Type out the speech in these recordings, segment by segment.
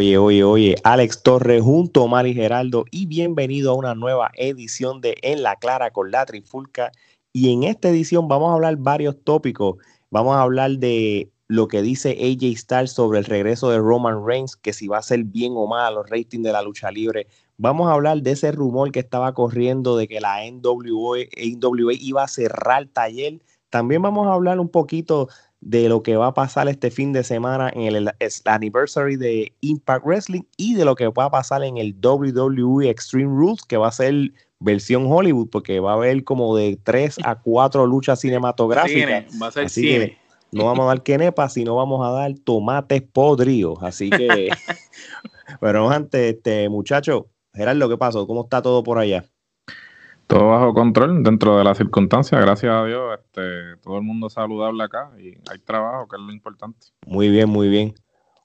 Oye, oye, oye, Alex Torres junto a Mari Geraldo y bienvenido a una nueva edición de En la Clara con la Trifulca. Y en esta edición vamos a hablar varios tópicos. Vamos a hablar de lo que dice AJ Styles sobre el regreso de Roman Reigns, que si va a ser bien o mal los ratings de la lucha libre. Vamos a hablar de ese rumor que estaba corriendo de que la NWA, iba a cerrar taller. También vamos a hablar un poquito de lo que va a pasar este fin de semana en el, anniversary de Impact Wrestling y de lo que va a pasar en el WWE Extreme Rules, que va a ser versión Hollywood, porque va a haber como de tres a cuatro luchas cinematográficas. va a ser cine. no vamos a dar quenepa, sino vamos a dar tomates podridos. Así que, pero antes, este muchacho, Gerardo, ¿qué pasó? ¿Cómo está todo por allá? Todo bajo control dentro de las circunstancias, gracias a Dios, este, todo el mundo saludable acá y hay trabajo, que es lo importante. Muy bien, muy bien.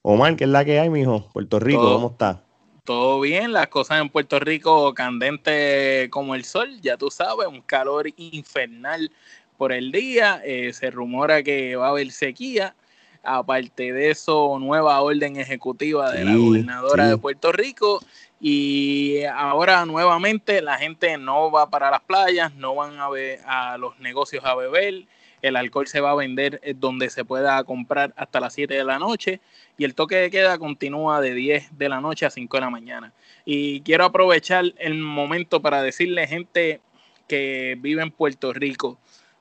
Omar, ¿qué es la que hay, mijo? Puerto Rico, ¿cómo está? Todo bien, las cosas en Puerto Rico candente como el sol, ya tú sabes, un calor infernal por el día, eh, se rumora que va a haber sequía, aparte de eso, nueva orden ejecutiva de la gobernadora de Puerto Rico y ahora nuevamente la gente no va para las playas, no van a, a los negocios a beber, el alcohol se va a vender eh, donde se pueda comprar hasta las 7 de la noche y el toque de queda continúa de 10 de la noche a 5 de la mañana. Y quiero aprovechar el momento para decirle gente que vive en Puerto Rico,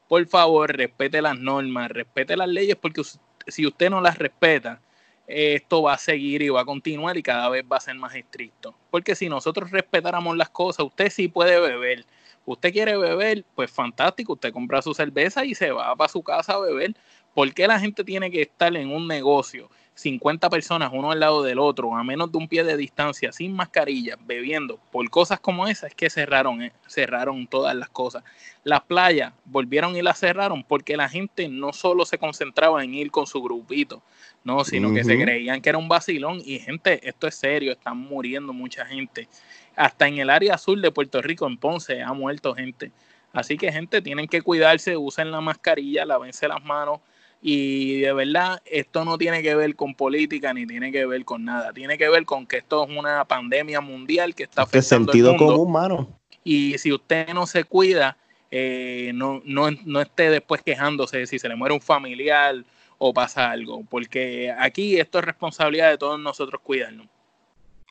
por favor respete las normas, respete las leyes porque si usted no las respeta, esto va a seguir y va a continuar y cada vez va a ser más estricto. Porque si nosotros respetáramos las cosas, usted sí puede beber. Usted quiere beber, pues fantástico, usted compra su cerveza y se va para su casa a beber. ¿Por qué la gente tiene que estar en un negocio 50 personas uno al lado del otro, a menos de un pie de distancia, sin mascarilla, bebiendo, por cosas como esas es que cerraron, eh, cerraron todas las cosas. Las playas volvieron y las cerraron porque la gente no solo se concentraba en ir con su grupito, no, sino que se creían que era un vacilón y gente, esto es serio, están muriendo mucha gente. Hasta en el área azul de Puerto Rico, en Ponce, ha muerto gente. Así que gente, tienen que cuidarse, usen la mascarilla, lávense las manos, y de verdad, esto no tiene que ver con política ni tiene que ver con nada. Tiene que ver con que esto es una pandemia mundial que está este afectando sentido el mundo. común, mano. Y si usted no se cuida, eh, no, no, no esté después quejándose de si se le muere un familiar o pasa algo. Porque aquí esto es responsabilidad de todos nosotros cuidarnos.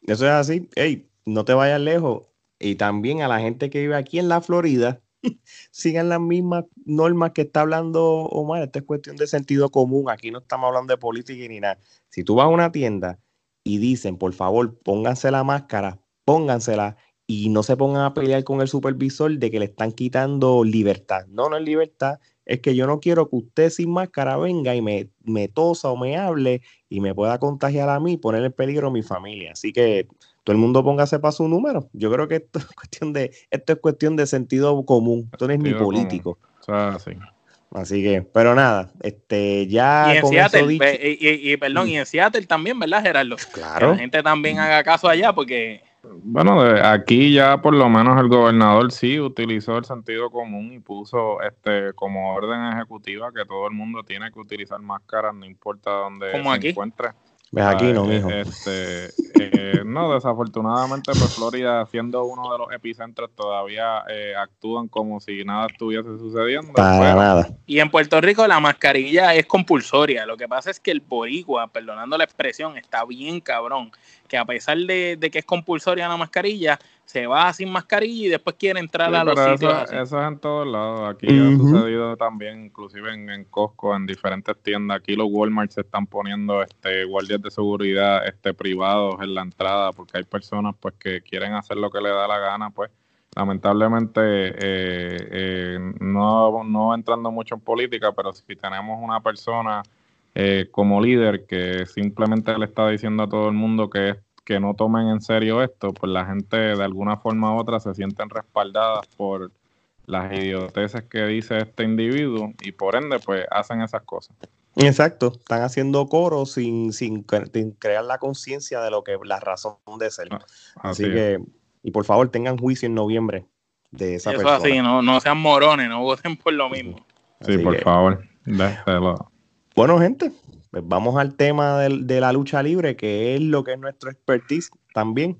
Eso es así. Ey, no te vayas lejos. Y también a la gente que vive aquí en la Florida, sigan las mismas normas que está hablando Omar. Esta es cuestión de sentido común. Aquí no estamos hablando de política ni nada. Si tú vas a una tienda y dicen, por favor, pónganse la máscara, póngansela y no se pongan a pelear con el supervisor de que le están quitando libertad. No, no es libertad. Es que yo no quiero que usted sin máscara venga y me, me tosa o me hable y me pueda contagiar a mí poner en peligro a mi familia. Así que todo el mundo póngase para su número. Yo creo que esto es cuestión de, esto es cuestión de sentido común. Esto no es ni político. Así que, pero nada, este, ya. Y en Seattle, y, perdón, y en Seattle también, ¿verdad, Gerardo? Claro. Que la gente también haga caso allá, porque. Bueno, aquí ya por lo menos el gobernador sí utilizó el sentido común y puso este como orden ejecutiva que todo el mundo tiene que utilizar máscaras, no importa dónde se encuentre. Ves aquí, no, mijo. Este, eh, no, desafortunadamente, pues Florida, siendo uno de los epicentros, todavía eh, actúan como si nada estuviese sucediendo. Para nada. Y en Puerto Rico la mascarilla es compulsoria. Lo que pasa es que el boricua, perdonando la expresión, está bien cabrón. Que a pesar de, de que es compulsoria la mascarilla, se va sin mascarilla y después quiere entrar a los sitios. Eso, es en todos lados. Aquí ha sucedido también, inclusive en, Costco, en diferentes tiendas. Aquí los Walmart se están poniendo este guardias de seguridad este privados en la entrada porque hay personas pues que quieren hacer lo que le da la gana, pues lamentablemente eh, eh, no, no entrando mucho en política, pero si tenemos una persona eh, como líder que simplemente le está diciendo a todo el mundo que es que no tomen en serio esto, pues la gente de alguna forma u otra se sienten respaldadas por las idioteces que dice este individuo y por ende pues hacen esas cosas. Exacto, están haciendo coro sin, sin, crear la conciencia de lo que la razón de ser. Ah, así, que, y por favor tengan juicio en noviembre de esa Eso así, no, no sean morones, no voten por lo mismo. Sí, por favor, Bueno, gente, pues vamos al tema de, la lucha libre, que es lo que es nuestro expertise también.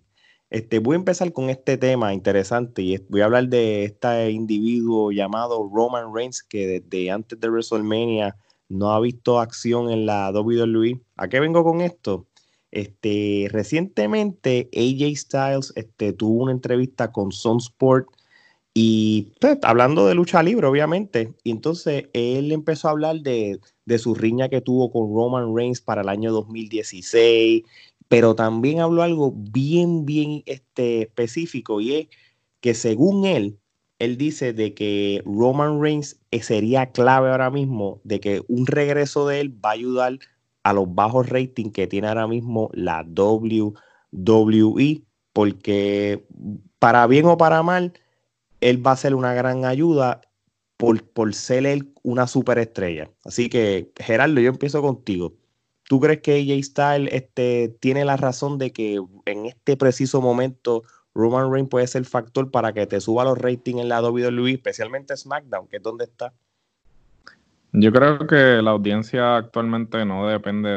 Este, voy a empezar con este tema interesante y voy a hablar de este individuo llamado Roman Reigns que desde antes de WrestleMania no ha visto acción en la WWE. ¿A qué vengo con esto? Este, recientemente AJ Styles este, tuvo una entrevista con Sun Sport y pues, hablando de lucha libre, obviamente. Y entonces él empezó a hablar de, de, su riña que tuvo con Roman Reigns para el año 2016, pero también habló algo bien, bien este, específico y es que según él, él dice de que Roman Reigns sería clave ahora mismo, de que un regreso de él va a ayudar a los bajos ratings que tiene ahora mismo la WWE, porque para bien o para mal, él va a ser una gran ayuda por, por ser él una superestrella. Así que, Gerardo, yo empiezo contigo. ¿Tú crees que AJ Styles este, tiene la razón de que en este preciso momento Roman Reigns puede ser factor para que te suba los ratings en la WWE, especialmente SmackDown, que es donde está? Yo creo que la audiencia actualmente no depende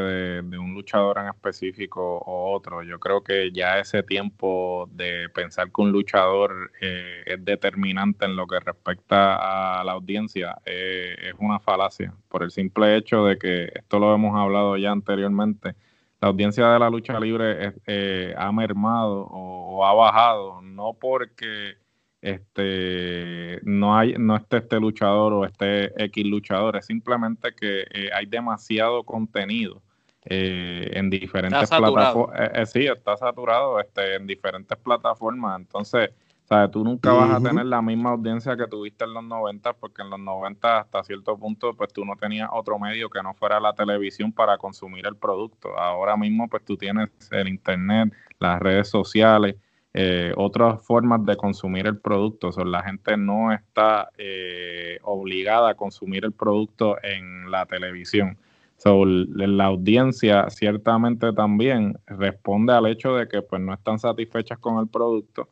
de, un luchador en específico o otro. Yo creo que ya ese tiempo de pensar que un luchador eh, es determinante en lo que respecta a la audiencia eh, es una falacia, por el simple hecho de que esto lo hemos hablado ya anteriormente. La audiencia de la lucha libre eh, ha mermado o ha bajado, no porque este no hay no esté este luchador o este X luchador, es simplemente que eh, hay demasiado contenido eh, en diferentes plataformas. Eh, sí, está saturado este, en diferentes plataformas. Entonces, ¿sabes? tú nunca vas a tener la misma audiencia que tuviste en los 90, porque en los 90 hasta cierto punto, pues tú no tenías otro medio que no fuera la televisión para consumir el producto. Ahora mismo, pues tú tienes el Internet, las redes sociales eh, otras formas de consumir el producto. O la gente no está eh, obligada a consumir el producto en la televisión. So, la audiencia ciertamente también responde al hecho de que pues no están satisfechas con el producto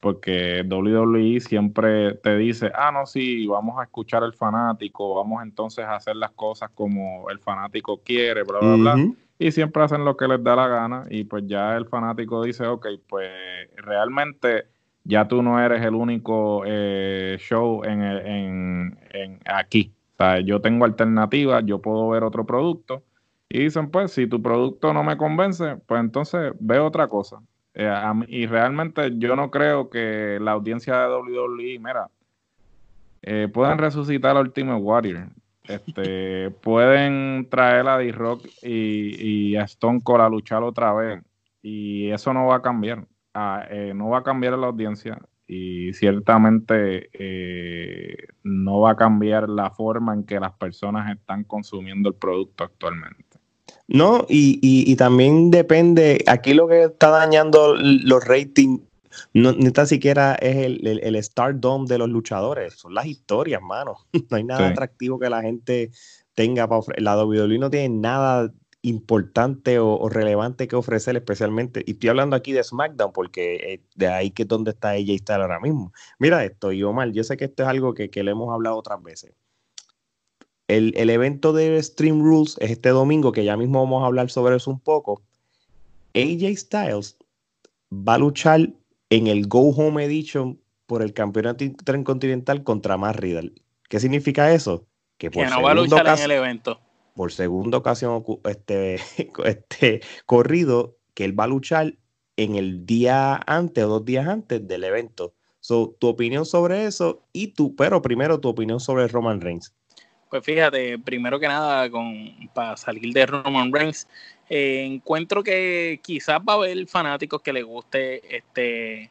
porque WWE siempre te dice, ah, no, sí, vamos a escuchar al fanático, vamos entonces a hacer las cosas como el fanático quiere, bla, bla, bla y siempre hacen lo que les da la gana y pues ya el fanático dice, ok, pues realmente ya tú no eres el único eh, show en, en, en, aquí. O sea, yo tengo alternativas, yo puedo ver otro producto. Y dicen, pues, si tu producto no me convence, pues entonces ve otra cosa. Eh, y realmente yo no creo que la audiencia de WWE, mira, eh, puedan resucitar a Ultimate Warrior. Este, pueden traer a D-Rock y, a Stone Cold a luchar otra vez. Y eso no va a cambiar. Ah, eh, no va a cambiar la audiencia. Y ciertamente eh, no va a cambiar la forma en que las personas están consumiendo el producto actualmente. No, y, y también depende, aquí lo que está dañando los ratings no, ni tan siquiera es el, el, stardom de los luchadores, son las historias, mano. No hay nada atractivo que la gente tenga para ofrecer. La WWE no tiene nada importante o, relevante que ofrecer especialmente. Y estoy hablando aquí de SmackDown porque eh, de ahí que es donde está ella y está ahora mismo. Mira esto, y Omar, yo sé que esto es algo que, que le hemos hablado otras veces. El, el, evento de Stream Rules es este domingo, que ya mismo vamos a hablar sobre eso un poco. AJ Styles va a luchar en el Go Home Edition por el campeonato intercontinental contra Matt Riddle. ¿Qué significa eso? Que, por no va a luchar en el evento. Por segunda ocasión este, este corrido, que él va a luchar en el día antes o dos días antes del evento. So, tu opinión sobre eso y tú, pero primero tu opinión sobre Roman Reigns. Pues fíjate, primero que nada, con, para salir de Roman Reigns, eh, encuentro que quizás va a haber fanáticos que les guste este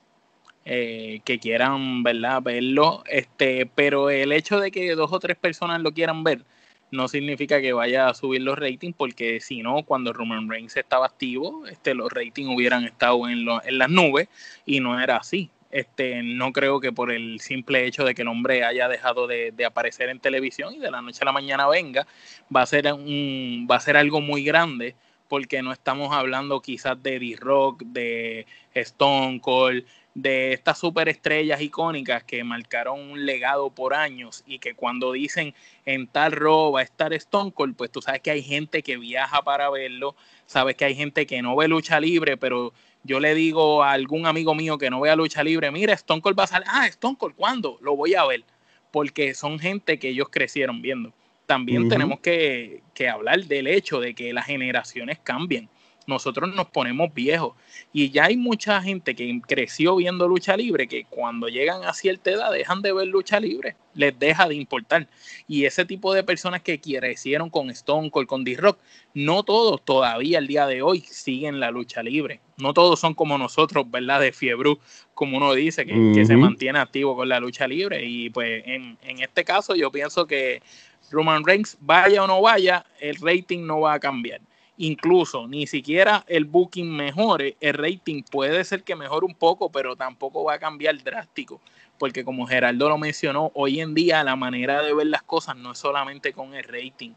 eh, que quieran verdad verlo este pero el hecho de que dos o tres personas lo quieran ver no significa que vaya a subir los ratings porque si no cuando Roman Reigns estaba activo este los ratings hubieran estado en, en las nubes y no era así. Este, no creo que por el simple hecho de que el hombre haya dejado de, de, aparecer en televisión y de la noche a la mañana venga, va a ser un, va a ser algo muy grande porque no estamos hablando quizás de D-Rock, de Stone Cold, de estas superestrellas icónicas que marcaron un legado por años y que cuando dicen en tal robo va a estar Stone Cold, pues tú sabes que hay gente que viaja para verlo, sabes que hay gente que no ve lucha libre, pero yo le digo a algún amigo mío que no vea lucha libre, mira, Stone Cold va a salir, ah, Stone Cold, ¿cuándo? Lo voy a ver, porque son gente que ellos crecieron viendo también tenemos que, hablar del hecho de que las generaciones cambian. Nosotros nos ponemos viejos y ya hay mucha gente que creció viendo lucha libre que cuando llegan a cierta edad dejan de ver lucha libre, les deja de importar. Y ese tipo de personas que crecieron con Stone Cold, con D-Rock, no todos todavía el día de hoy siguen la lucha libre. No todos son como nosotros, ¿verdad? De fiebre, como uno dice, que, se mantiene activo con la lucha libre. Y pues en, en este caso yo pienso que Roman Reigns, vaya o no vaya, el rating no va a cambiar. Incluso ni siquiera el booking mejore, el rating puede ser que mejore un poco, pero tampoco va a cambiar drástico. Porque como Gerardo lo mencionó, hoy en día la manera de ver las cosas no es solamente con el rating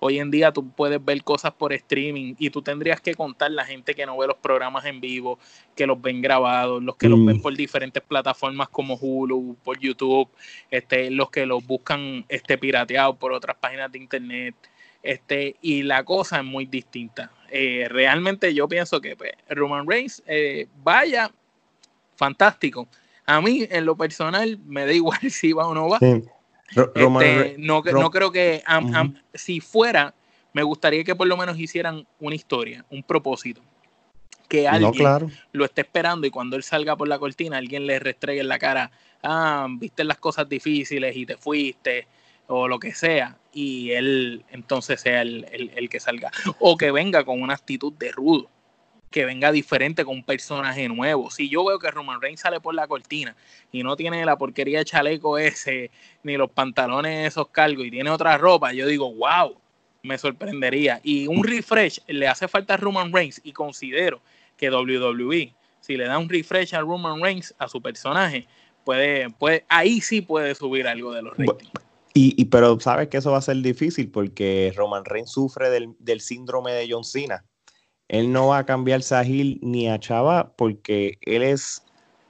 Hoy en día tú puedes ver cosas por streaming y tú tendrías que contar la gente que no ve los programas en vivo, que los ven grabados, los que los ven mm. por diferentes plataformas como Hulu, por YouTube, este, los que los buscan este, pirateados por otras páginas de internet. Este, y la cosa es muy distinta. Eh, realmente yo pienso que pues, Roman Reigns eh, vaya fantástico. A mí, en lo personal, me da igual si va o no va. Este, no, no, creo que si fuera, me gustaría que por lo menos hicieran una historia, un propósito. Que alguien lo esté esperando y cuando él salga por la cortina, alguien le restregue en la cara, ah, viste las cosas difíciles y te fuiste, o lo que sea, y él entonces sea el que salga. O que venga con una actitud de rudo que venga diferente con un personaje nuevo. Si yo veo que Roman Reigns sale por la cortina y no tiene la porquería de chaleco ese, ni los pantalones esos cargos y tiene otra ropa, yo digo, wow, me sorprendería. Y un refresh le hace falta a Roman Reigns y considero que WWE, si le da un refresh a Roman Reigns, a su personaje, puede, puede ahí sí puede subir algo de los ratings. Y, pero sabes que eso va a ser difícil porque Roman Reigns sufre del, del síndrome de John Cena él no va a cambiarse a Gil ni a Chava porque él es,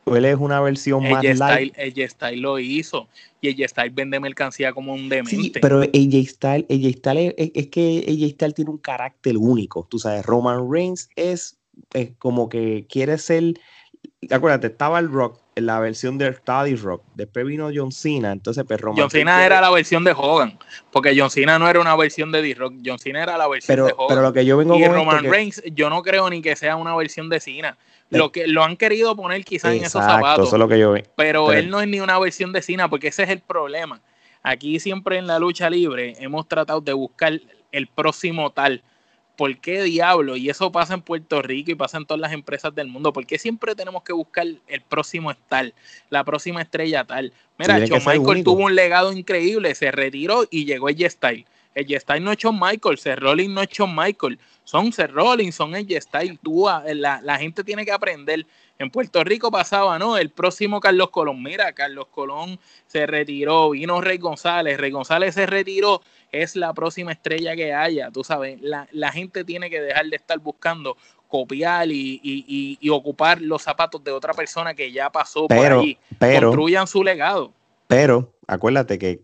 él es una versión más light. Ella Style lo hizo y ella Style vende mercancía como un demente. Sí, pero ella Style, ella Style es, que ella Style tiene un carácter único. Tú sabes, Roman Reigns es, es como que quiere ser. Acuérdate, estaba el Rock, la versión de Study Rock. Después vino John Cena, entonces pues John Cena era la versión de Hogan, porque John Cena no era una versión de D-Rock, John Cena era la versión de Hogan. Pero lo que yo vengo y Roman Reigns, yo no creo ni que sea una versión de Cena. Lo que lo han querido poner quizás en esos zapatos. Eso es lo que yo Pero, él no es ni una versión de Cena, porque ese es el problema. Aquí siempre en la lucha libre hemos tratado de buscar el próximo tal ¿por qué diablo? Y eso pasa en Puerto Rico y pasa en todas las empresas del mundo. ¿Por qué siempre tenemos que buscar el próximo tal, la próxima estrella tal? Mira, Shawn Michael tuvo un legado increíble, se retiró y llegó el Style. El Style no es Shawn Michael, Seth Rollins no es Shawn Michael, son Seth Rollins, son el Style. Tú, la, la gente tiene que aprender. En Puerto Rico pasaba, ¿no? El próximo Carlos Colón. Mira, Carlos Colón se retiró, vino Rey González, Rey González se retiró es la próxima estrella que haya. Tú sabes, la, gente tiene que dejar de estar buscando copiar y, ocupar los zapatos de otra persona que ya pasó por ahí. Construyan su legado. Pero acuérdate que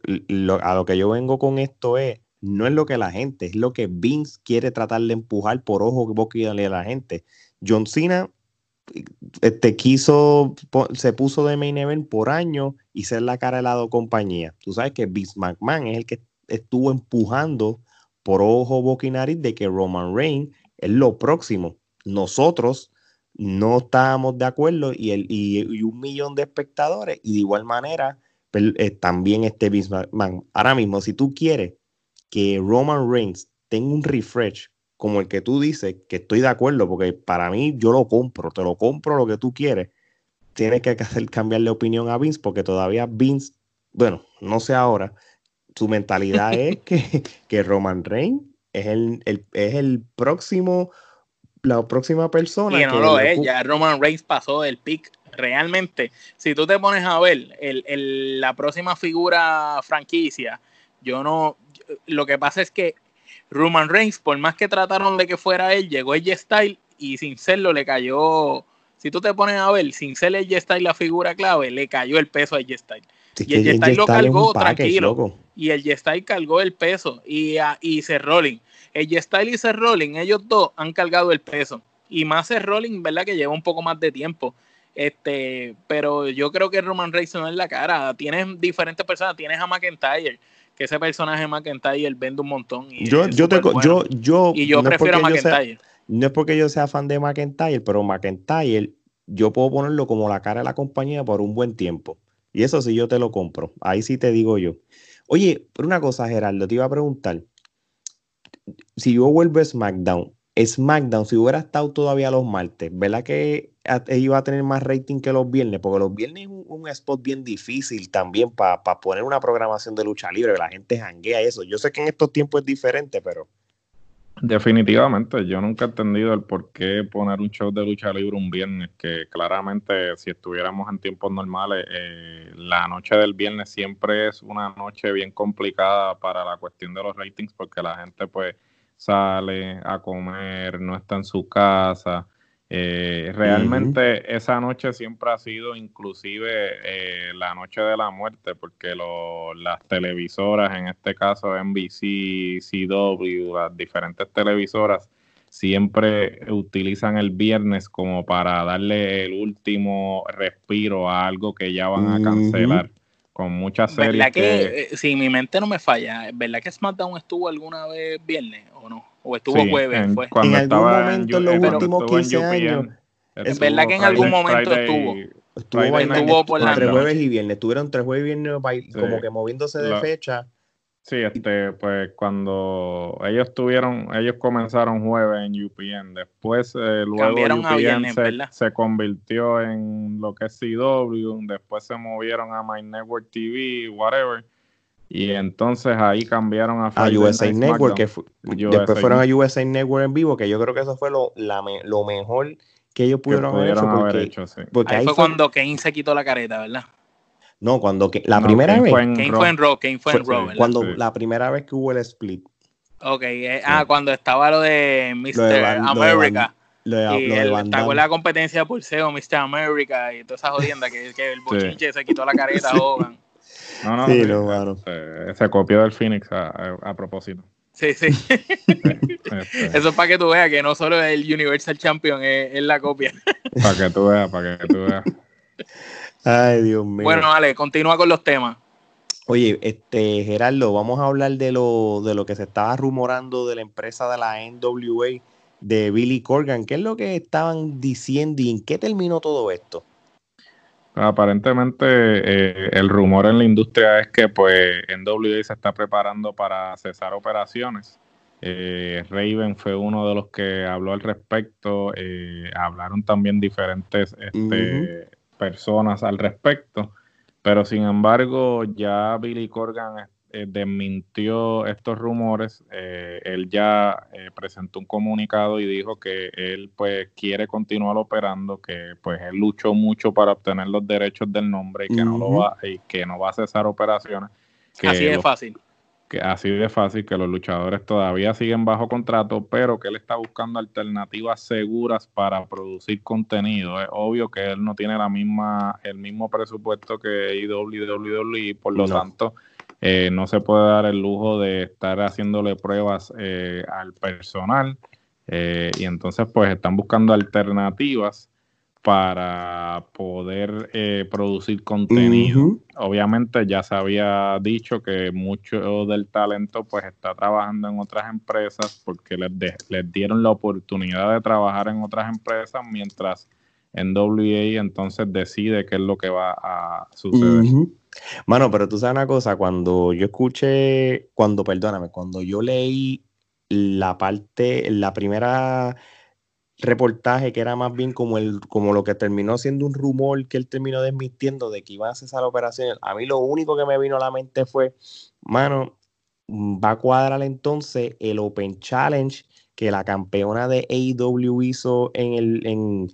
a lo que yo vengo con esto es, no es lo que la gente, es lo que Vince quiere tratar de empujar por ojo que vos a la gente. John Cena este, quiso, se puso de main event por año y ser la cara de la compañía. Tú sabes que Vince McMahon es el que estuvo empujando por ojo, boca y nariz de que Roman Reigns es lo próximo. Nosotros no estábamos de acuerdo y, el, y, un millón de espectadores y de igual manera pues, eh, también este Man. Ahora mismo, si tú quieres que Roman Reigns tenga un refresh como el que tú dices, que estoy de acuerdo, porque para mí yo lo compro, te lo compro lo que tú quieres, tienes que hacer cambiarle opinión a Vince, porque todavía Vince, bueno, no sé ahora, su mentalidad es que, que, Roman Reigns es el, es el próximo, la próxima persona. Y no lo es, ya Roman Reigns pasó del pick. Realmente, si tú te pones a ver el, la próxima figura franquicia, yo no, lo que pasa es que Roman Reigns, por más que trataron de que fuera él, llegó el Style y sin serlo le cayó. Si tú te pones a ver, sin ser el Style la figura clave, le cayó el peso a J Style. y el Style lo cargó tranquilo. Y el Style cargó el peso. Y, a, y Seth Rollins. El Style y Seth Rollins, ellos dos han cargado el peso. Y más Seth Rollins, ¿verdad? Que lleva un poco más de tiempo. Este, pero yo creo que Roman Reigns no es la cara. Tienes diferentes personas. Tienes a McIntyre, que ese personaje McIntyre vende un montón. Y yo, yo, te, yo, yo, y yo prefiero a McIntyre. no es porque yo sea fan de McIntyre, pero McIntyre yo puedo ponerlo como la cara de la compañía por un buen tiempo. Y eso sí yo te lo compro. Ahí sí te digo yo. Oye, pero una cosa, Gerardo, te iba a preguntar. Si yo vuelvo a SmackDown, SmackDown, si hubiera estado todavía los martes, ¿verdad que iba a tener más rating que los viernes? Porque los viernes es un, spot bien difícil también para poner una programación de lucha libre, la gente janguea eso. Yo sé que en estos tiempos es diferente, pero... Definitivamente, yo nunca he entendido el por qué poner un show de lucha libre un viernes, que claramente si estuviéramos en tiempos normales, eh, la noche del viernes siempre es una noche bien complicada para la cuestión de los ratings, porque la gente pues sale a comer, no está en su casa. Eh, realmente esa noche siempre ha sido inclusive eh, la noche de la muerte, porque las televisoras, en este caso NBC, CW, las diferentes televisoras, siempre utilizan el viernes como para darle el último respiro a algo que ya van a cancelar con muchas series. ¿Verdad que, eh, si mi mente no me falla, ¿verdad que SmackDown estuvo alguna vez viernes o no? ¿O estuvo jueves? En, fue? Cuando en algún momento en, los últimos 15 años. Es verdad que en algún momento estuvo. Estuvo, estuvo por la entre jueves y viernes. Estuvieron tres jueves y viernes como que moviéndose de fecha. Sí, este, pues cuando ellos tuvieron, ellos comenzaron jueves en UPN, después eh, luego UPN se, convirtió en lo que es CW, después se movieron a My Network TV, whatever, y entonces ahí cambiaron a, a USA Network, que después fueron a USA Network en vivo, que yo creo que eso fue lo, lo mejor que ellos pudieron, haber hecho. ahí, fue, cuando Kane se quitó la careta, ¿verdad? No, cuando que, la primera vez. Kane fue en Raw, Kane fue en Raw. Cuando la primera vez que hubo el split. Ok, eh, ah, cuando estaba lo de Mr. America. Lo de, y el, la competencia por SEO, Mr. America y toda esa jodienda que, que el bochinche se quitó la careta Hogan. No, no, sí, no, se, copió del Phoenix a, a, propósito. Sí, sí. Este. Eso es para que tú veas que no solo el Universal Champion es, es la copia. Para que tú veas, para que tú veas. Ay, Dios mío. Bueno, Ale, continúa con los temas. Oye, este, Gerardo, vamos a hablar de lo, de lo que se estaba rumorando de la empresa de la NWA de Billy Corgan. ¿Qué es lo que estaban diciendo y en qué terminó todo esto? Aparentemente eh, el rumor en la industria es que pues NWA se está preparando para cesar operaciones. Eh, Raven fue uno de los que habló al respecto. Eh, hablaron también diferentes este, personas al respecto, pero sin embargo ya Billy Corgan eh, desmintió estos rumores, eh, él ya eh, presentó un comunicado y dijo que él pues quiere continuar operando, que pues él luchó mucho para obtener los derechos del nombre y que no lo va y que no va a cesar operaciones. Así de fácil que así de fácil que los luchadores todavía siguen bajo contrato, pero que él está buscando alternativas seguras para producir contenido. Es obvio que él no tiene la misma, el mismo presupuesto que y por lo tanto eh, no se puede dar el lujo de estar haciéndole pruebas eh, al personal eh, y entonces pues están buscando alternativas para poder eh, producir contenido. Obviamente ya se había dicho que mucho del talento pues está trabajando en otras empresas porque les, les dieron la oportunidad de trabajar en otras empresas mientras en WA entonces decide qué es lo que va a suceder. Mano, pero tú sabes una cosa, cuando yo escuché, cuando, perdóname, cuando yo leí la parte, la primera reportaje que era más bien como, el, como lo que terminó siendo un rumor que él terminó desmintiendo de que iban a cesar la operación. A mí lo único que me vino a la mente fue, mano, mm, va a cuadrar entonces el Open Challenge que la campeona de AEW hizo en, el, en,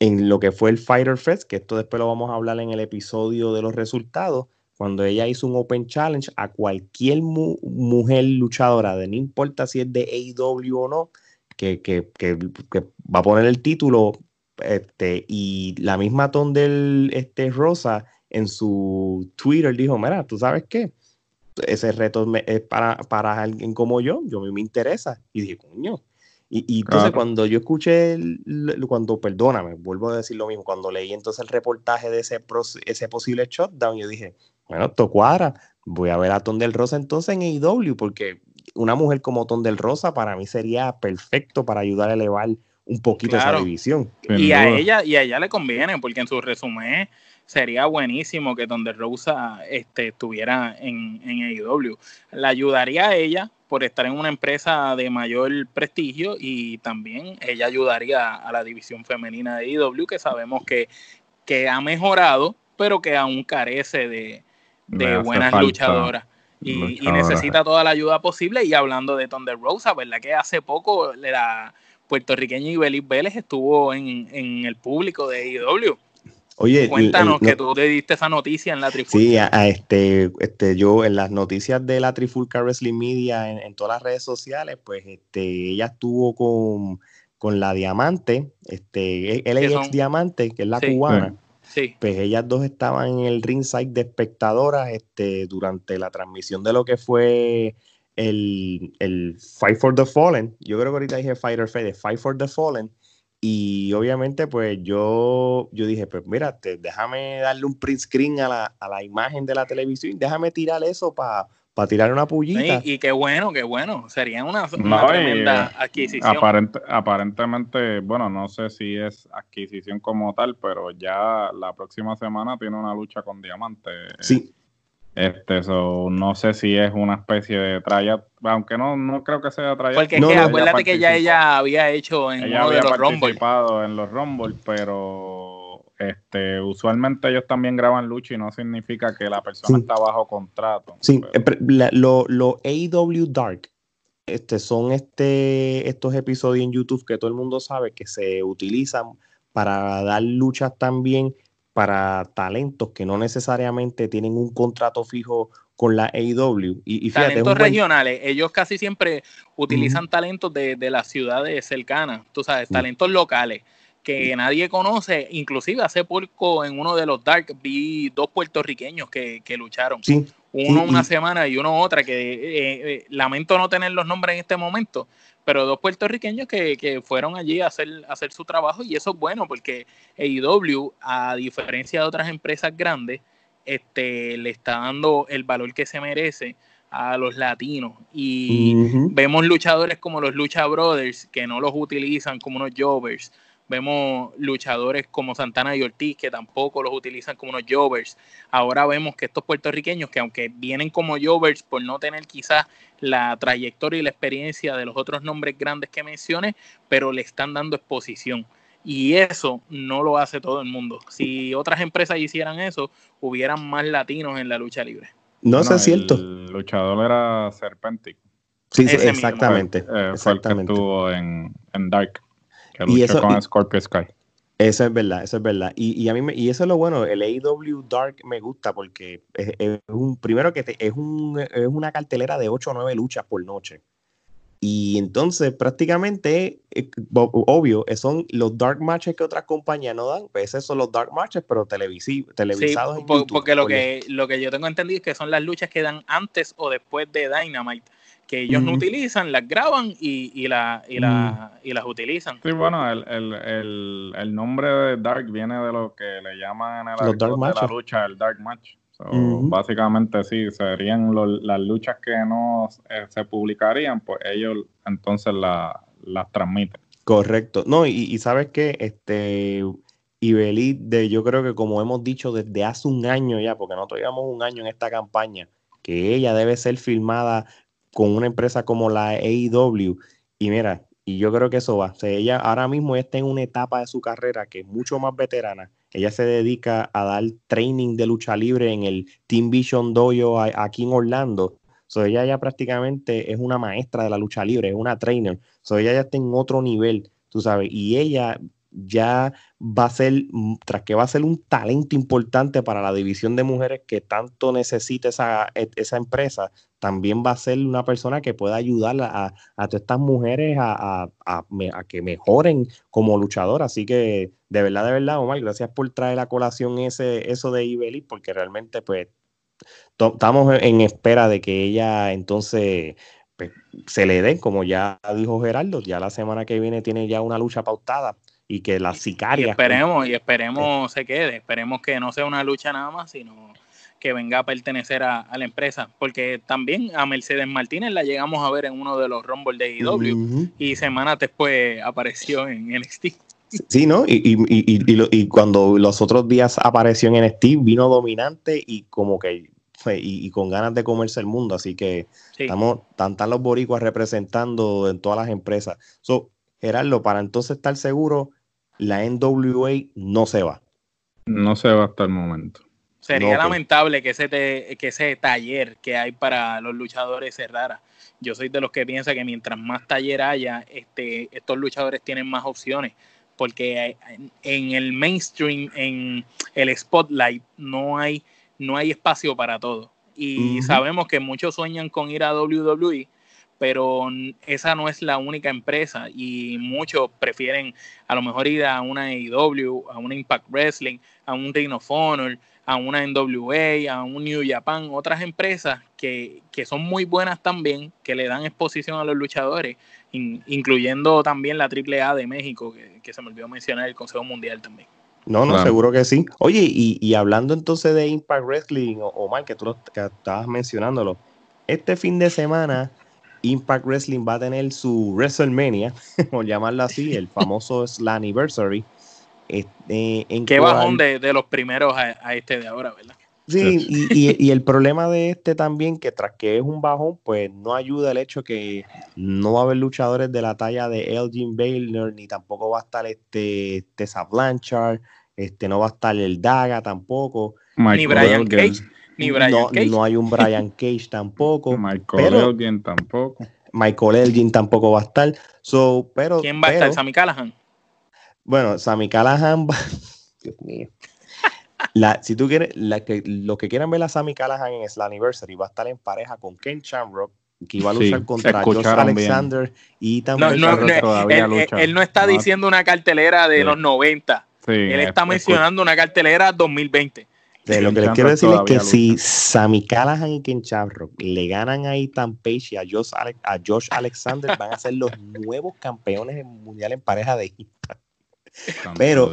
en lo que fue el Fighter Fest, que esto después lo vamos a hablar en el episodio de los resultados, cuando ella hizo un Open Challenge a cualquier mujer luchadora, de no importa si es de AEW o no, que, que, que, que, va a poner el título, este, y la misma Tondel este, Rosa en su Twitter dijo, mira, ¿tú sabes qué? Ese reto es para, para alguien como yo, yo me, me interesa. Y dije, coño, y, entonces cuando yo escuché, cuando, perdóname, vuelvo a decir lo mismo, cuando leí entonces el reportaje de ese, ese posible shutdown, yo dije, bueno, esto cuadra, voy a ver a Ton del Rosa entonces en AEW, porque una mujer como Ton del Rosa para mí sería perfecto para ayudar a elevar un poquito esa división. Y a ella, y a ella le conviene, porque en su resumen sería buenísimo que Don Rosa este, estuviera en, en AEW. Le ayudaría a ella por estar en una empresa de mayor prestigio y también ella ayudaría a la división femenina de AEW, que sabemos que, que ha mejorado, pero que aún carece de, buenas luchadoras. Y, necesita toda la ayuda posible. Y hablando de Thunder Rosa, ¿verdad? Que hace poco la puertorriqueña Ibeliz Vélez estuvo en, en el público de AEW. Oye, cuéntanos que tú te diste esa noticia en la Trifulca. Sí, a, este, este, yo en las noticias de la Trifulca Wrestling Media en, todas las redes sociales, pues este, ella estuvo con, con la Diamante, este, LAX Diamante, que es la cubana. Pues ellas dos estaban en el ringside de espectadoras este, durante la transmisión de lo que fue el, el Fight for the Fallen. Yo creo que ahorita dije Fighter Fade, Fight for the Fallen y obviamente, pues yo, yo dije, pues mira, déjame darle un print screen a la, a la imagen de la televisión, déjame tirar eso para tirar una pullita. y qué bueno, qué bueno. Sería una, tremenda adquisición. aparentemente, bueno, no sé si es adquisición como tal, pero ya la próxima semana tiene una lucha con Diamante. Sí. Este, eso no sé si es una especie de tryout, aunque no, no creo que sea tryout. Porque que, acuérdate que ya ella había hecho en ella había participado en los Rumble, pero este, usualmente ellos también graban lucha y no significa que la persona está bajo contrato. Sí, eh, lo, lo AW Dark este, son este, estos episodios en YouTube que todo el mundo sabe que se utilizan para dar luchas también para talentos que no necesariamente tienen un contrato fijo con la AEW. Y, talentos regionales, ellos casi siempre utilizan talentos de, las ciudades cercanas, tú sabes, talentos locales que nadie conoce, inclusive hace poco en uno de los Dark vi dos puertorriqueños que, lucharon. Uno una semana y uno otra, que eh, eh, lamento no tener los nombres en este momento, pero dos puertorriqueños que, fueron allí a hacer, hacer su trabajo y eso es bueno porque AEW, a diferencia de otras empresas grandes, este, le está dando el valor que se merece a los latinos y vemos luchadores como los Lucha Brothers que no los utilizan como unos jobbers Vemos luchadores como Santana y Ortiz que tampoco los utilizan como unos jovers. Ahora vemos que estos puertorriqueños que aunque vienen como jovers por no tener quizás la trayectoria y la experiencia de los otros nombres grandes que mencioné, pero le están dando exposición. Y eso no lo hace todo el mundo. Si otras empresas hicieran eso, hubieran más latinos en la lucha libre. No, es cierto. El luchador era Serpentic. Sí, exactamente. Eh, exactamente. estuvo en Dark y eso, con Scorpio Sky. Eso es verdad, eso es verdad. Y, a mí y eso es lo bueno, el AEW Dark me gusta porque es, un, primero que es, un, es una cartelera de 8 o 9 luchas por noche. Y entonces prácticamente, eh, obvio, son los dark matches que otras compañías no dan, pues esos son los dark matches, pero televisados. porque lo que, lo que yo tengo entendido es que son las luchas que dan antes o después de Dynamite que ellos no utilizan, las graban y, y, la, y, la, mm. y las utilizan. Sí, bueno, el, el, el, el, nombre de Dark viene de lo que le llaman en el de la lucha el Dark Match. Básicamente sí, serían las luchas que no eh, se publicarían, pues ellos entonces las transmiten. Correcto. No, y, y sabes que este Ibeli, de, yo creo que como hemos dicho desde hace un año ya, porque nosotros llevamos un año en esta campaña, que ella debe ser filmada con una empresa como la AEW. Y mira, y yo creo que eso va. O sea, ella ahora mismo está en una etapa de su carrera que es mucho más veterana. Ella se dedica a dar training de lucha libre en el Team Vision Dojo aquí en Orlando. So, ella ya prácticamente es una maestra de la lucha libre, es una trainer. So, ella ya está en otro nivel, tú sabes. Y ella, ya va a ser, mm, tras que va a ser un talento importante para la división de mujeres que tanto necesita esa, e, esa empresa, también va a ser una persona que pueda ayudar a, a todas estas mujeres a, a, que mejoren como luchadoras. Así que de verdad, de verdad, Omar, gracias por traer a colación ese, eso de Ibeli, porque realmente pues estamos en espera de que ella entonces pues, se le dé, como ya dijo Gerardo, ya la semana que viene tiene ya una lucha pautada y que la sicaria. Y esperemos, y esperemos se quede, esperemos que no sea una lucha nada más, sino que venga a pertenecer a, la empresa, porque también a Mercedes Martínez la llegamos a ver en uno de los Rumble de IW y semanas después apareció en NXT. Sí, ¿no? Y, y, y, y, cuando los otros días apareció en NXT, vino dominante y como que y, con ganas de comerse el mundo. Así que estamos, están, los boricuas representando en todas las empresas. So, Gerardo, para entonces estar seguro, la NWA no se va. No se va hasta el momento. Sería lamentable que ese, que ese taller que hay para los luchadores cerrara. Yo soy de los que piensa que mientras más taller haya, este, estos luchadores tienen más opciones porque en el mainstream, en el spotlight, no hay, no hay espacio para todo. Y sabemos que muchos sueñan con ir a WWE, pero esa no es la única empresa y muchos prefieren a lo mejor ir a una AEW, a una Impact Wrestling, a un Ring of Honor, a una NWA, a un New Japan, otras empresas que, que son muy buenas también, que le dan exposición a los luchadores, incluyendo también la AAA de México, que, se me olvidó mencionar, el Consejo Mundial también. No, no, seguro que sí. Oye, y, hablando entonces de Impact Wrestling, Omar, que tú lo, que estabas mencionándolo, este fin de semana Impact Wrestling va a tener su WrestleMania, por llamarlo así, el famoso Slammiversary. Este, en Qué bajón de, los primeros a, este de ahora, ¿verdad? Sí, y, el problema de este también, que tras que es un bajón, pues no ayuda el hecho que no va a haber luchadores de la talla de Elgin Baylor, ni tampoco va a estar este Tessa Blanchard, este no va a estar el Daga tampoco. ni Brian Cage. Ni Brian no, Cage. no hay un Brian Cage tampoco. Michael Elgin tampoco. Michael Elgin tampoco va a estar. So, pero, ¿Quién va a estar? ¿Sammy Callahan? Bueno, Sammy Callahan va. Dios mío. La, si tú quieres, la que, los que quieran ver a Sammy Callahan en Anniversary va a estar en pareja con Ken Shamrock, que iba a luchar contra Josh Alexander y también no, no, él, no está diciendo una cartelera de los 90. él está mencionando una cartelera 2020. Lo que les quiero decir es que si Sammy Callahan y Ken Shamrock le ganan a Ethan Page y a Josh, a Josh Alexander, van a ser los nuevos campeones mundial en pareja de Impact. Pero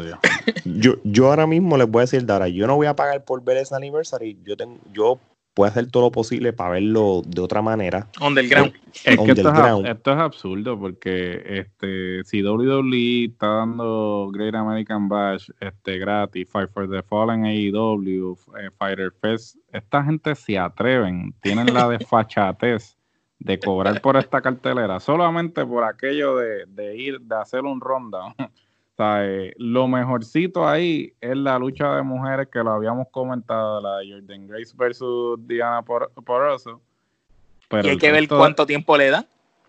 yo, yo ahora mismo les voy a decir, ahora, yo no voy a pagar por ver ese anniversary. Yo, tengo, yo puedo hacer todo lo posible para verlo de otra manera. Underground. Es que esto es, esto es, absurdo porque este si WWE está dando Great American Bash este, gratis, Fight for the Fallen AEW, eh, Fighter Fest, esta gente se atreven, tienen la desfachatez de cobrar por esta cartelera solamente por aquello de, de ir, de hacer un ronda sea, lo mejorcito ahí es la lucha de mujeres que lo habíamos comentado, la de Jordan Grace versus Diana Poroso. Pero y hay que ver cuánto tiempo le da.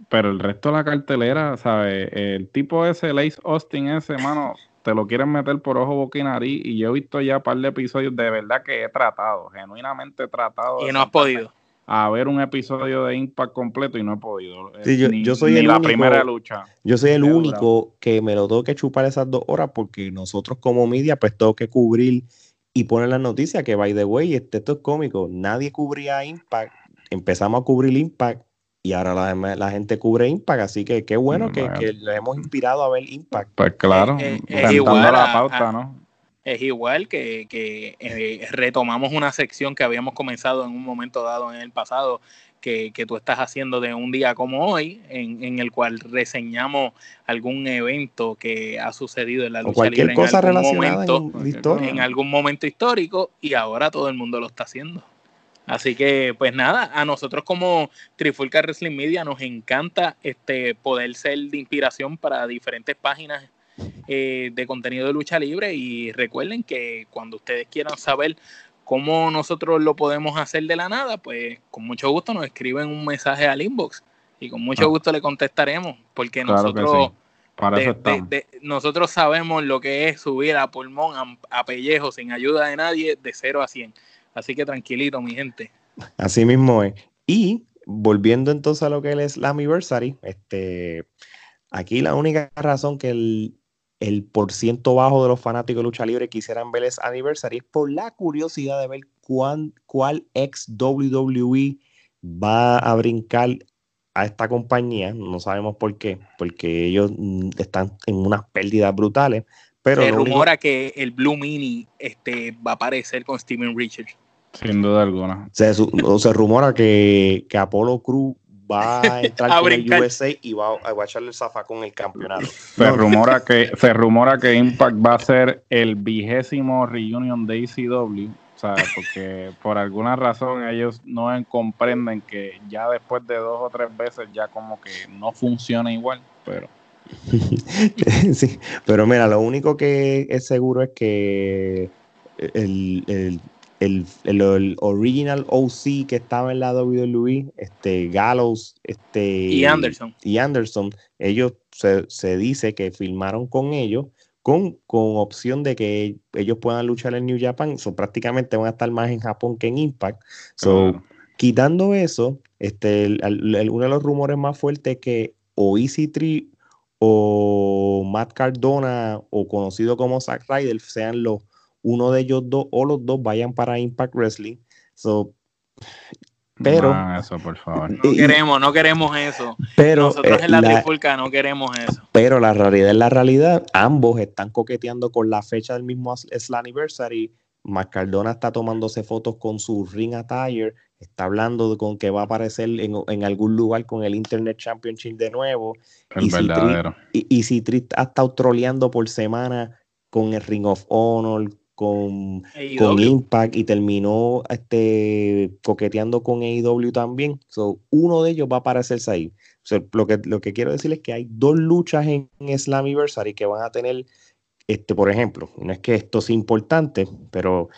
Pero el resto de la cartelera, ¿sabes? El tipo ese, Lace Austin ese, mano, te lo quieren meter por ojo, boca y nariz. Y yo he visto ya un par de episodios de verdad que he tratado, genuinamente he tratado. Y no has podido a ver un episodio de Impact completo y no he podido. yo, soy el la primera lucha. Yo soy el único que me lo tengo que chupar esas dos horas porque nosotros como media pues tengo que cubrir y poner las noticias que by the way, este, esto es cómico, nadie cubría Impact, empezamos a cubrir Impact y ahora la, gente cubre Impact, así que qué bueno que, que le hemos inspirado a ver Impact. Pues claro, eh, eh, igual la pauta, ¿no? Es igual que, eh, retomamos una sección que habíamos comenzado en un momento dado en el pasado, que, tú estás haciendo de un día como hoy, en, el cual reseñamos algún evento que ha sucedido en la lucha cualquier libre cosa en algún momento, en, algún momento histórico, y ahora todo el mundo lo está haciendo. Así que, pues nada, a nosotros como Trifulca Wrestling Media nos encanta este poder ser de inspiración para diferentes páginas eh, de contenido de lucha libre y recuerden que cuando ustedes quieran saber cómo nosotros lo podemos hacer de la nada, pues con mucho gusto nos escriben un mensaje al inbox y con mucho ah. gusto le contestaremos porque nosotros Para nosotros sabemos lo que es subir a pulmón, a, pellejo, sin ayuda de nadie, de 0 a 100. Así que tranquilito, mi gente. Así mismo es. Y volviendo entonces a lo que es el Slammiversary, este, aquí la única razón que el, el por ciento bajo de los fanáticos de lucha libre quisieran ver el Anniversary es por la curiosidad de ver cuál, cuál ex WWE va a brincar a esta compañía, no sabemos por qué, porque ellos mm, están en unas pérdidas brutales. Pero se rumora que el Blue Mini este, va a aparecer con Steven Richards. Sin duda alguna. Se, se rumora que, que Apolo Cruz va a entrar con el USA y va a, echarle el zafacón el campeonato. Se rumora que se rumora que Impact va a ser el vigésimo reunion de ECW o sea, porque por alguna razón ellos no comprenden que ya después de dos o tres veces ya como que no funciona igual, pero... sí, pero mira, lo único que es seguro es que el, el, el, el, original OC que estaba en la WWE, este Gallows, este y Anderson. Y Anderson, ellos se, se dice que filmaron con ellos con, opción de que ellos puedan luchar en New Japan, so, prácticamente van a estar más en Japón que en Impact. So, Quitando eso, este, uno de los rumores más fuertes es que o EC3 o Matt Cardona o conocido como Zack Ryder sean los uno de ellos dos o los dos vayan para Impact Wrestling. So, pero. eso, por favor. No queremos, no queremos eso. Pero, Nosotros en la, la no queremos eso. Pero la realidad es la realidad. Ambos están coqueteando con la fecha del mismo Anniversary. Cardona está tomándose fotos con su ring attire. Está hablando con que va a aparecer en, algún lugar con el Internet Championship de nuevo. El y verdadero. y, y si ha estado troleando por semana con el Ring of Honor, con, con Impact y terminó este, coqueteando con AEW también. So, uno de ellos va a aparecerse ahí. lo, que, lo que quiero decir es que hay dos luchas en, Slammiversary que van a tener, este, por ejemplo, no es que esto sea importante, pero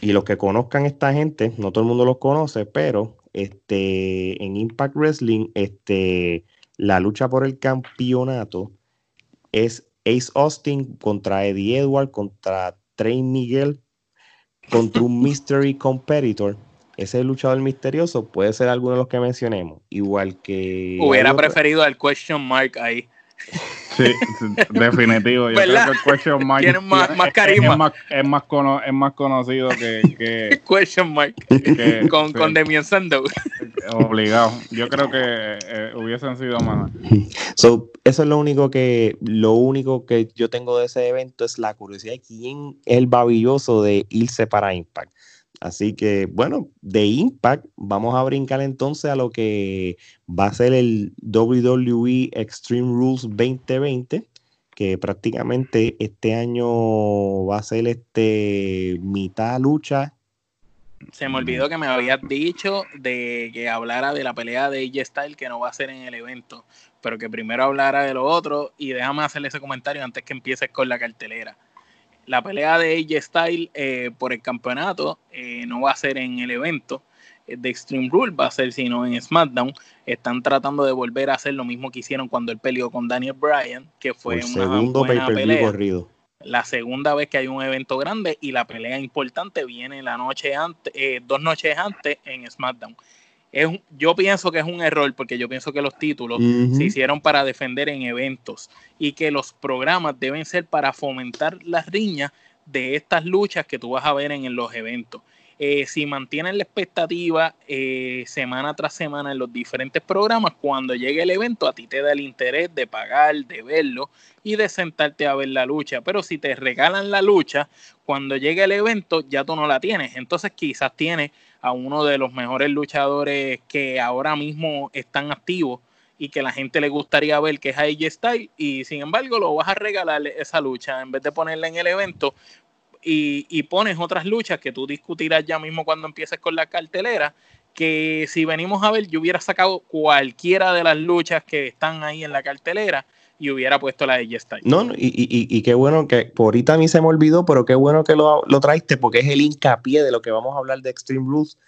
y los que conozcan esta gente, no todo el mundo los conoce, pero este, en Impact Wrestling, este, la lucha por el campeonato es Ace Austin contra Eddie Edward, contra Trey Miguel contra un Mystery Competitor, ese luchador misterioso puede ser alguno de los que mencionemos. Igual que. Hubiera preferido al question mark ahí. Sí, definitivo. Yo creo que el question mark tiene más, carisma. Es más, es más, es más conocido que, que question mark con, con Demian Sandow. Obligado. Yo creo que eh, hubiesen sido más. So, eso es lo único que lo único que yo tengo de ese evento es la curiosidad de quién es el babilloso de irse para Impact. Así que, bueno, de Impact vamos a brincar entonces a lo que va a ser el WWE Extreme Rules 2020, que prácticamente este año va a ser este mitad lucha. Se me olvidó que me habías dicho de que hablara de la pelea de AJ Style que no va a ser en el evento, pero que primero hablara de lo otro y déjame hacerle ese comentario antes que empieces con la cartelera la pelea de AJ Style eh, por el campeonato eh, no va a ser en el evento eh, de Extreme Rule, va a ser sino en SmackDown. Están tratando de volver a hacer lo mismo que hicieron cuando él peleó con Daniel Bryan, que fue una segundo buena pelea. Corrido. La segunda vez que hay un evento grande y la pelea importante viene la noche antes, dos noches antes en SmackDown yo pienso que es un error porque yo pienso que los títulos se hicieron para defender en eventos y que los programas deben ser para fomentar las riñas de estas luchas que tú vas a ver en, los eventos. Eh, si mantienen la expectativa eh, semana tras semana en los diferentes programas, cuando llegue el evento a ti te da el interés de pagar, de verlo y de sentarte a ver la lucha. Pero si te regalan la lucha, cuando llegue el evento ya tú no la tienes. Entonces quizás tienes a uno de los mejores luchadores que ahora mismo están activos y que la gente le gustaría ver, que es AJ Styles, y sin embargo lo vas a regalar esa lucha en vez de ponerla en el evento. Y, y pones otras luchas que tú discutirás ya mismo cuando empieces con la cartelera, que si venimos a ver, yo hubiera sacado cualquiera de las luchas que están ahí en la cartelera y hubiera puesto la de Styles. No, y, y, y, qué bueno que por ahorita a mí se me olvidó, pero qué bueno que lo, lo traiste porque es el hincapié de lo que vamos a hablar de Extreme Rules.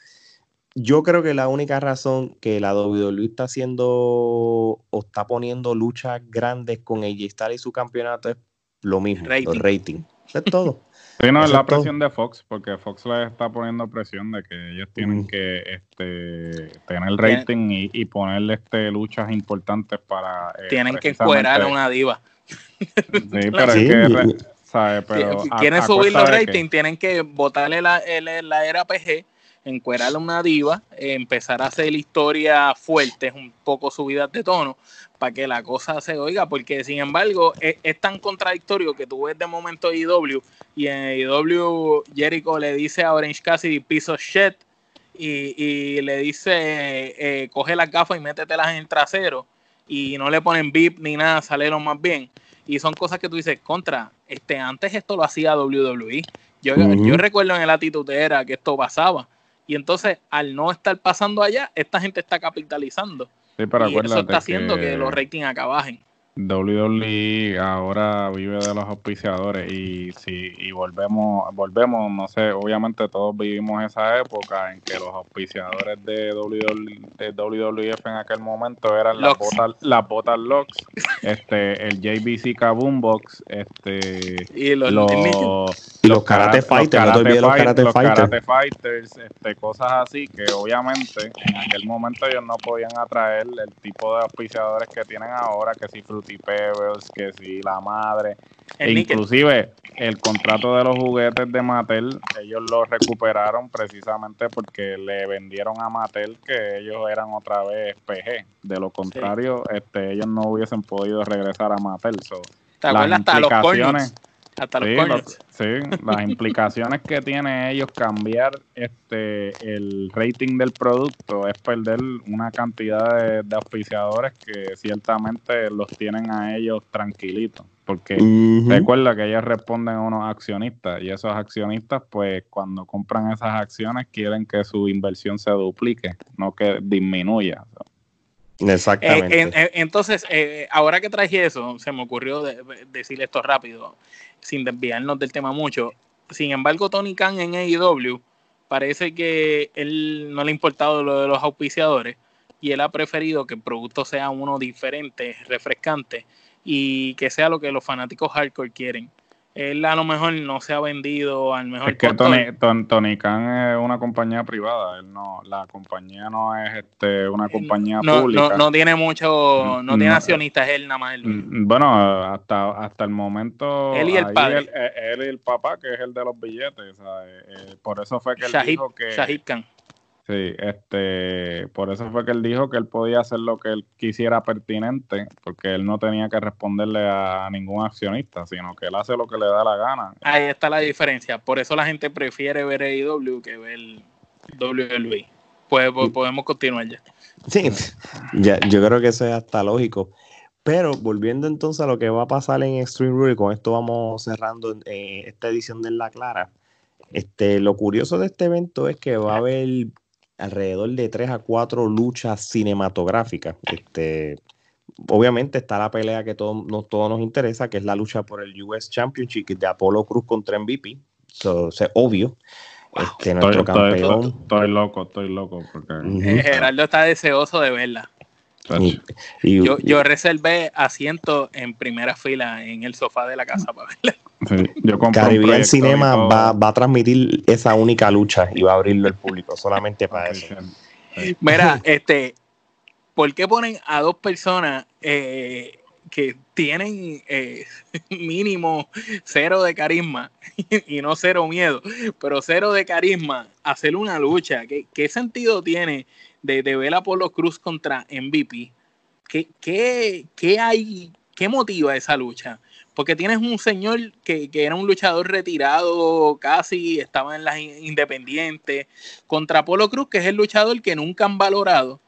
yo creo que la única razón que la WWE está haciendo o está poniendo luchas grandes con AJ Styles y su campeonato es lo mismo, rating. el rating. es todo. Sí, no, es la presión de Fox, porque Fox le está poniendo presión de que ellos tienen mm. que este, tener rating y, ponerle este, luchas importantes para... Eh, tienen que encuerar a una diva. Sí, pero es que... ¿sabe? Pero quieren subir los ratings, tienen que botarle la, la era PG encuerarle a una diva, empezar a hacer historias fuertes, un poco subidas de tono, para que la cosa se oiga, porque sin embargo es, tan contradictorio que tú ves de momento IW y en IW Jericho le dice a Orange Cassidy piece of shit y, le dice eh, coge las gafas y métetelas en el trasero y no le ponen beep ni nada, sale lo más bien. Y son cosas que tú dices, contra, este, antes esto lo hacía WWE. Yo, yo recuerdo en el actitud era que esto pasaba y entonces, al no estar pasando allá, esta gente está capitalizando. Sí, pero y eso está haciendo que, los ratings acá bajen. WWE ahora vive de los auspiciadores y si y volvemos volvemos no sé obviamente todos vivimos esa época en que los auspiciadores de WWF en aquel momento eran las botas las botas locks este el JBC Kaboom Box este y los, los, karate fighters los karate, fighters. Este cosas así que obviamente en aquel momento ellos no podían atraer el tipo de auspiciadores que tienen ahora que si y Pebbles, que si la madre. e inclusive el contrato de los juguetes de Mattel, ellos lo recuperaron precisamente porque le vendieron a Mattel que ellos eran otra vez PG. De lo contrario, este, ellos no hubiesen podido regresar a Mattel. las implicaciones, hasta los sí, las implicaciones que tiene ellos cambiar este el rating del producto es perder una cantidad de, de auspiciadores que ciertamente los tienen a ellos tranquilitos. Porque recuerda que ellos responden a unos accionistas y esos accionistas, pues cuando compran esas acciones, quieren que su inversión se duplique, no que disminuya. Exactamente. Eh, entonces, eh, ahora que traje eso, se me ocurrió decir esto rápido sin desviarnos del tema mucho. Sin embargo, Tony Khan en AEW parece que él no le ha importado lo de los auspiciadores y él ha preferido que el producto sea uno diferente, refrescante y que sea lo que los fanáticos hardcore quieren él a lo mejor no se ha vendido al mejor es que Tony, Tony, Khan es una compañía privada él no la compañía no es este una compañía pública. no, tiene mucho no, tiene accionistas él nada más mm, bueno hasta hasta el momento él y el padre. él, y el papá que es el de los billetes eh, por eso fue que él dijo que Shahid Khan Sí, este, por eso fue que él dijo que él podía hacer lo que él quisiera pertinente, porque él no tenía que responderle a ningún accionista, sino que él hace lo que le da la gana. Ahí está la diferencia. Por eso la gente prefiere ver AEW que ver WWE. Pues, pues, podemos continuar ya. Sí, ya, yo creo que eso es hasta lógico. Pero volviendo entonces a lo que va a pasar en Extreme Rules, con esto vamos cerrando eh, esta edición de La Clara. Este, lo curioso de este evento es que va a haber alrededor de tres a cuatro luchas cinematográficas. Este, obviamente está la pelea que todo, no, todo nos interesa, que es la lucha por el US Championship de Apolo Cruz contra MVP. Eso es obvio. Este, nuestro campeón. Estoy, loco, estoy loco. Porque... Gerardo está deseoso de verla. Yo, yo reservé asiento en primera fila en el sofá de la casa para verla. Caribbean Cinema va, va, a transmitir esa única lucha y va a abrirlo al público solamente para eso. Mira, este, ¿por qué ponen a dos personas eh, que tienen eh, mínimo cero de carisma y no cero miedo, pero cero de carisma, hacer una lucha? ¿Qué, qué sentido tiene de, de ver a Polo Cruz contra MVP? ¿Qué, qué, qué hay? ¿Qué motiva esa lucha? Porque tienes un señor que, era un luchador retirado, casi estaba en las independientes, contra Polo Cruz, que es el luchador que nunca han valorado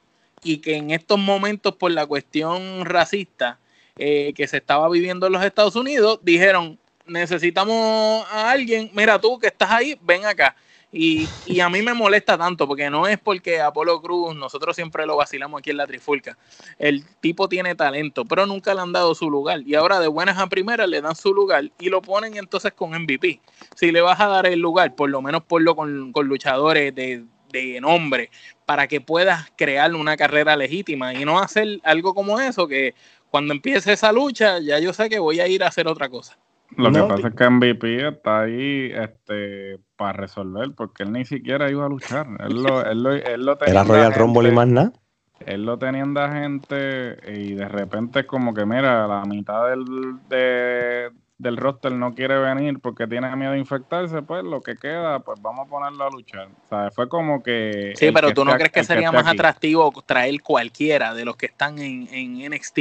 y que en estos momentos, por la cuestión racista eh, que se estaba viviendo en los Estados Unidos, dijeron: necesitamos a alguien, mira tú que estás ahí, ven acá. Y, a mí me molesta tanto porque no es porque Apolo Cruz, nosotros siempre lo vacilamos aquí en la Trifulca. El tipo tiene talento, pero nunca le han dado su lugar. Y ahora de buenas a primeras le dan su lugar y lo ponen entonces con MVP. Si le vas a dar el lugar, por lo menos ponlo con, con luchadores de, de nombre para que puedas crear una carrera legítima y no hacer algo como eso que cuando empiece esa lucha ya yo sé que voy a ir a hacer otra cosa. Lo que pasa es que MVP está ahí este, para resolver, porque él ni siquiera iba a luchar. Él lo, él lo, él lo tenía Era Royal Rumble y más nada. Él lo tenía en la gente y de repente es como que, mira, la mitad del, de, del roster no quiere venir porque tiene miedo de infectarse, pues lo que queda, pues vamos a ponerlo a luchar. O sea, fue como que... Sí, pero tú no crees que sería más atractivo traer cualquiera de los que están en, en NXT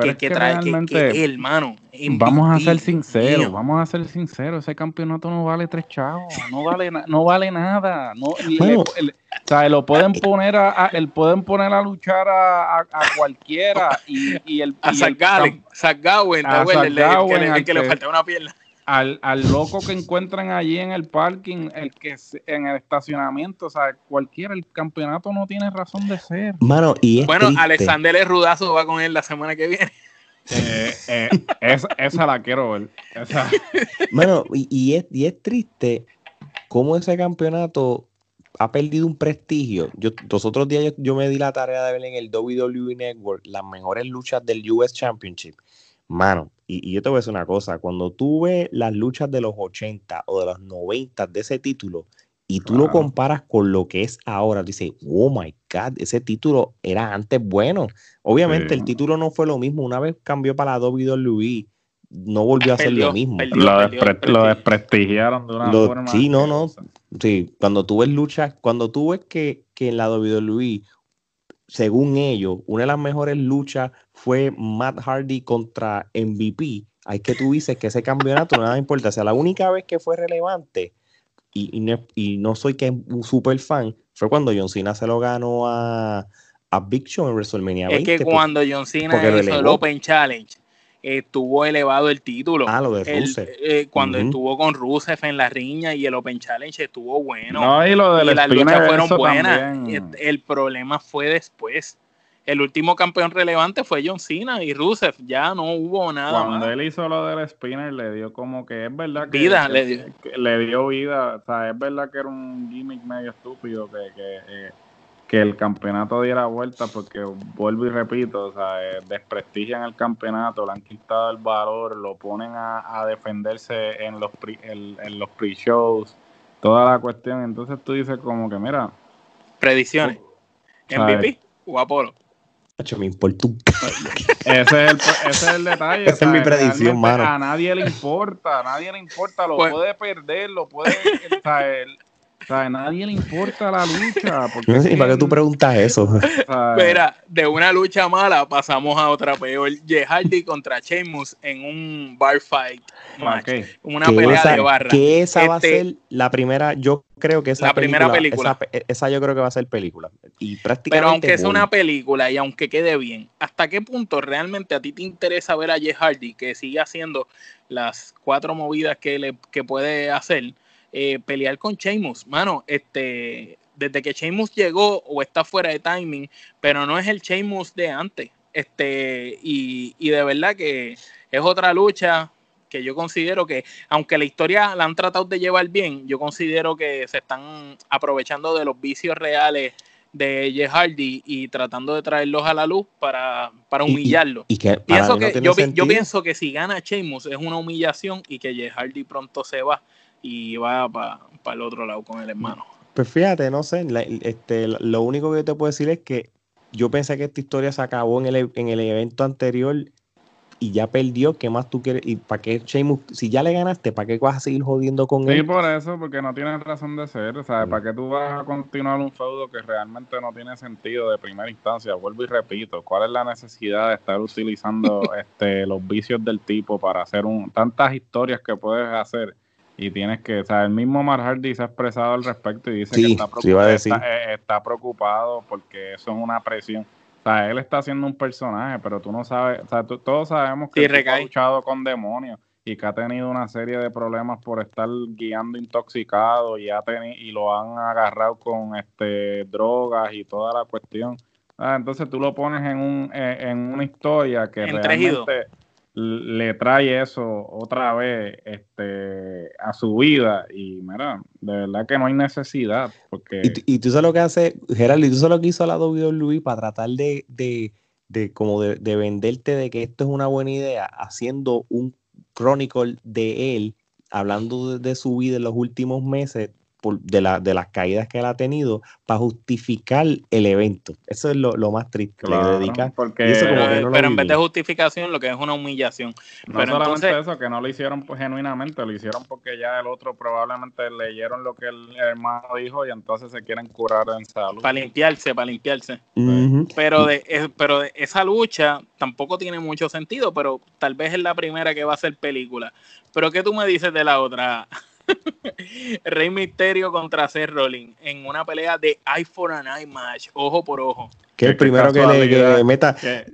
que, que, trae, que, el mano. Vamos a ser sinceros, vamos a ser sinceros, ese campeonato no vale tres chavos, no vale no vale nada, no o sea, lo pueden poner a, el pueden poner a luchar a, a, cualquiera y, y el a Zach Gallen, el, que le falta una pierna al, al loco que encuentran allí en el parking, el que en el estacionamiento, o sea, cualquiera, el campeonato no tiene razón de ser. Mano, y bueno, Alexander el Rudazo va con él la semana que viene. Eh, eh, esa, la quiero ver. Esa. Mano, y, es, y es triste cómo ese campeonato ha perdido un prestigio. Yo, los otros días yo, yo, me di la tarea de ver en el WWE Network las mejores luchas del US Championship. Mano, y, yo te voy a decir una cosa, cuando tú ves las luchas de los 80 o de los 90 de ese título y tú lo comparas con lo que es ahora, dices, oh my God, ese título era antes bueno. Obviamente el título no fue lo mismo, una vez cambió para la WWE, no volvió a ser lo mismo. lo, desprestigiaron de una forma. Sí, no, no. Sí, cuando tú ves luchas, cuando tú ves que, que en la WWE según ellos, una de las mejores luchas fue Matt Hardy contra MVP. Hay que tú dices que ese campeonato no nada importa. O sea, la única vez que fue relevante, y, no, soy que un super fan, fue cuando John Cena se lo ganó a, a Big Show en WrestleMania Es que cuando John Cena hizo el Open Challenge, estuvo elevado el título. Ah, lo de Rusev. Eh, cuando estuvo con Rusev en la riña y el Open Challenge estuvo bueno. No, y lo de las luchas fueron buenas. El, problema fue después. El último campeón relevante fue John Cena y Rusev. Ya no hubo nada. Cuando él hizo lo del Spinner, le dio como que es verdad que. Vida, le, dio. le dio vida. O sea, es verdad que era un gimmick medio estúpido que. que eh, que el campeonato diera vuelta porque vuelvo y repito, o sea, eh, desprestigian el campeonato, le han quitado el valor, lo ponen a, defenderse en los pre, en, los pre-shows, toda la cuestión, entonces tú dices como que mira, predicciones, MVP o Apolo. me importa ese es, el, ese es el detalle. Esa es mi predicción, mano. A nadie le importa, a nadie le importa, lo pues puede perder, lo puede. El, o sea, a nadie le importa la lucha. Porque ¿Para qué tú preguntas eso? Mira, de una lucha mala pasamos a otra peor. Jehardy contra Sheamus en un bar fight Una pelea de barra. Que esa va a este, ser la primera, yo creo que esa la primera película. Esa, yo creo que va a ser película. Y prácticamente Pero aunque es una película y aunque quede bien, ¿hasta qué punto realmente a ti te interesa ver a Jehardy que sigue haciendo las cuatro movidas que, le, que puede hacer? Eh, pelear con Sheamus. Mano, este, desde que Sheamus llegó o está fuera de timing, pero no es el Sheamus de antes. Este, y, y de verdad que es otra lucha que yo considero que, aunque la historia la han tratado de llevar bien, yo considero que se están aprovechando de los vicios reales de Jeff Hardy y tratando de traerlos a la luz para, para humillarlo. Y, que, pienso que yo, yo, pienso que si gana Sheamus es una humillación y que Jeff Hardy pronto se va y va para el otro lado con el hermano. Pues fíjate, no sé, este, lo único que yo te puedo decir es que yo pensé que esta historia se acabó en el, en el evento anterior y ya perdió, ¿qué más tú quieres? ¿Y para qué Sheamus, si ya le ganaste, para qué vas a seguir jodiendo con él? Sí, por eso, porque no tiene razón de ser, o sea, ¿para qué tú vas a continuar un feudo que realmente no tiene sentido de primera instancia? Vuelvo y repito, ¿cuál es la necesidad de estar utilizando este los vicios del tipo para hacer un tantas historias que puedes hacer? Y tienes que, o sea, el mismo Mar Hardy se ha expresado al respecto y dice que está preocupado, eh, está, preocupado porque eso es una presión. O sea, él está haciendo un personaje, pero tú no sabes, o sea, todos sabemos que ha luchado con demonios y que ha tenido una serie de problemas por estar guiando intoxicado y, ha y lo han agarrado con este drogas y toda la cuestión. Ah, entonces tú lo pones en, un, eh, en una historia que realmente le trae eso otra vez este, a su vida y mira, de verdad que no hay necesidad. Porque... Y, tú sabes lo que hace, Gerardo, y tú sabes lo que hizo la WWE para tratar de, de, de como de, de, venderte de que esto es una buena idea, haciendo un chronicle de él, hablando de su vida en los últimos meses, de, la, de las caídas que él ha tenido para justificar el evento. Eso es lo, más triste. le dedica, porque, pero, en vez de justificación, lo que es una humillación. No pero solamente eso, que no lo hicieron pues, genuinamente, lo hicieron porque ya el otro probablemente leyeron lo que el hermano dijo y entonces se quieren curar en salud. Para limpiarse, para limpiarse. Pero de, pero de esa lucha tampoco tiene mucho sentido, pero tal vez es la primera que va a ser película. Pero ¿qué tú me dices de la otra? Rey Misterio contra Seth Rollins en una pelea de eye for an eye match, ojo por ojo. Que el primero que le, meta, eh,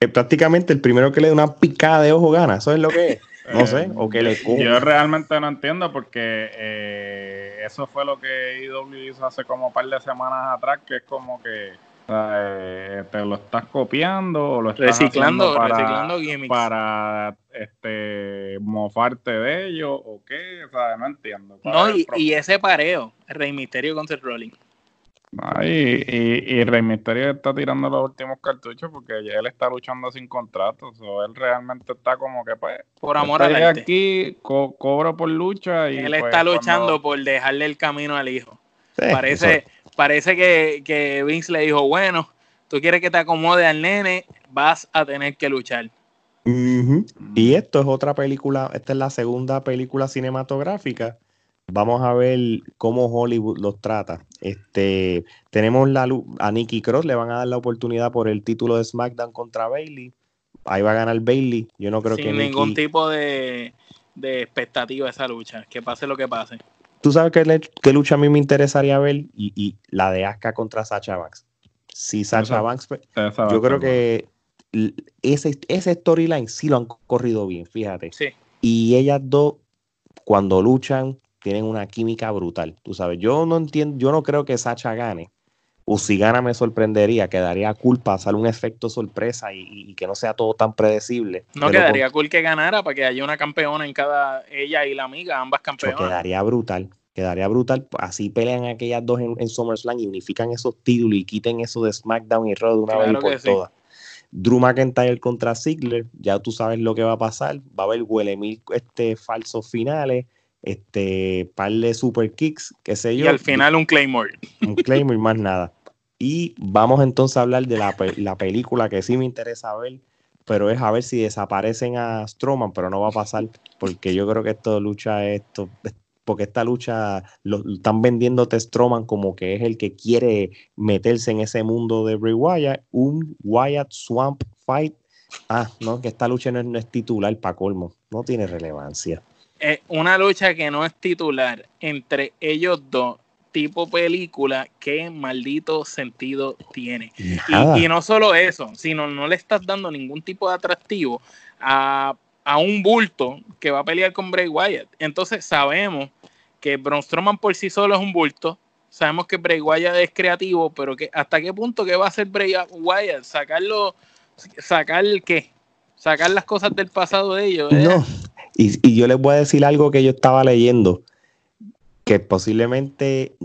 eh, prácticamente el primero que le dé una picada de ojo gana, eso es lo que es. No sé, o que le Yo realmente no entiendo porque eh, eso fue lo que IW hizo hace como un par de semanas atrás, que es como que eh, te lo estás copiando o lo estás reciclando, para, reciclando para este mofarte de ellos o qué, o sea, no entiendo. No, y, ese pareo, Rey Misterio con Seth Rollins. y, y, Rey Misterio está tirando los últimos cartuchos porque él está luchando sin contratos. O él realmente está como que, pues. Por amor a la aquí, cobro por lucha. y Él pues, está luchando por dejarle el camino al hijo. Parece, parece que, que Vince le dijo, bueno, tú quieres que te acomode al nene, vas a tener que luchar. Y esto es otra película, esta es la segunda película cinematográfica. Vamos a ver cómo Hollywood los trata. Este, tenemos la, a Nikki Cross, le van a dar la oportunidad por el título de SmackDown contra Bailey. Ahí va a ganar Bailey. Yo no creo Sin que ningún tipo de, de expectativa esa lucha, que pase lo que pase. Tú sabes qué, lucha a mí me interesaría ver y, la de Asuka contra Sacha Banks. Si Sacha Banks, pues, yo creo que ese, ese storyline sí lo han corrido bien, fíjate. Sí. Y ellas dos, cuando luchan, tienen una química brutal. Tú sabes, yo no entiendo, yo no creo que Sacha gane. O si gana me sorprendería, quedaría cool pasar un efecto sorpresa y, que no sea todo tan predecible. No quedaría cool que ganara para que haya una campeona en cada, ella y la amiga, ambas campeonas. Quedaría brutal, quedaría brutal. Así pelean aquellas dos en, SummerSlam y unifican esos títulos y quiten eso de SmackDown y Raw de una vez por todas. Drew McIntyre contra Ziggler, ya tú sabes lo que va a pasar. Va a haber huele mil este, falsos finales, este par de super kicks, qué sé yo. Y al final un Claymore. Un Claymore, más nada. Y vamos entonces a hablar de la, película que sí me interesa ver, pero es a ver si desaparecen a Strowman, pero no va a pasar, porque yo creo que esto lucha, esto, porque esta lucha lo, están vendiendo a Strowman como que es el que quiere meterse en ese mundo de Bray Wyatt, un Wyatt Swamp Fight. Ah, no, que esta lucha no es, no es titular para colmo, no tiene relevancia. Es una lucha que no es titular entre ellos dos tipo película, qué maldito sentido tiene. Y, no solo eso, sino no le estás dando ningún tipo de atractivo a, un bulto que va a pelear con Bray Wyatt. Entonces sabemos que Braun Strowman por sí solo es un bulto. Sabemos que Bray Wyatt es creativo, pero que hasta qué punto que va a hacer Bray Wyatt, sacarlo, sacar qué, sacar las cosas del pasado de ellos. No, y, y yo les voy a decir algo que yo estaba leyendo que posiblemente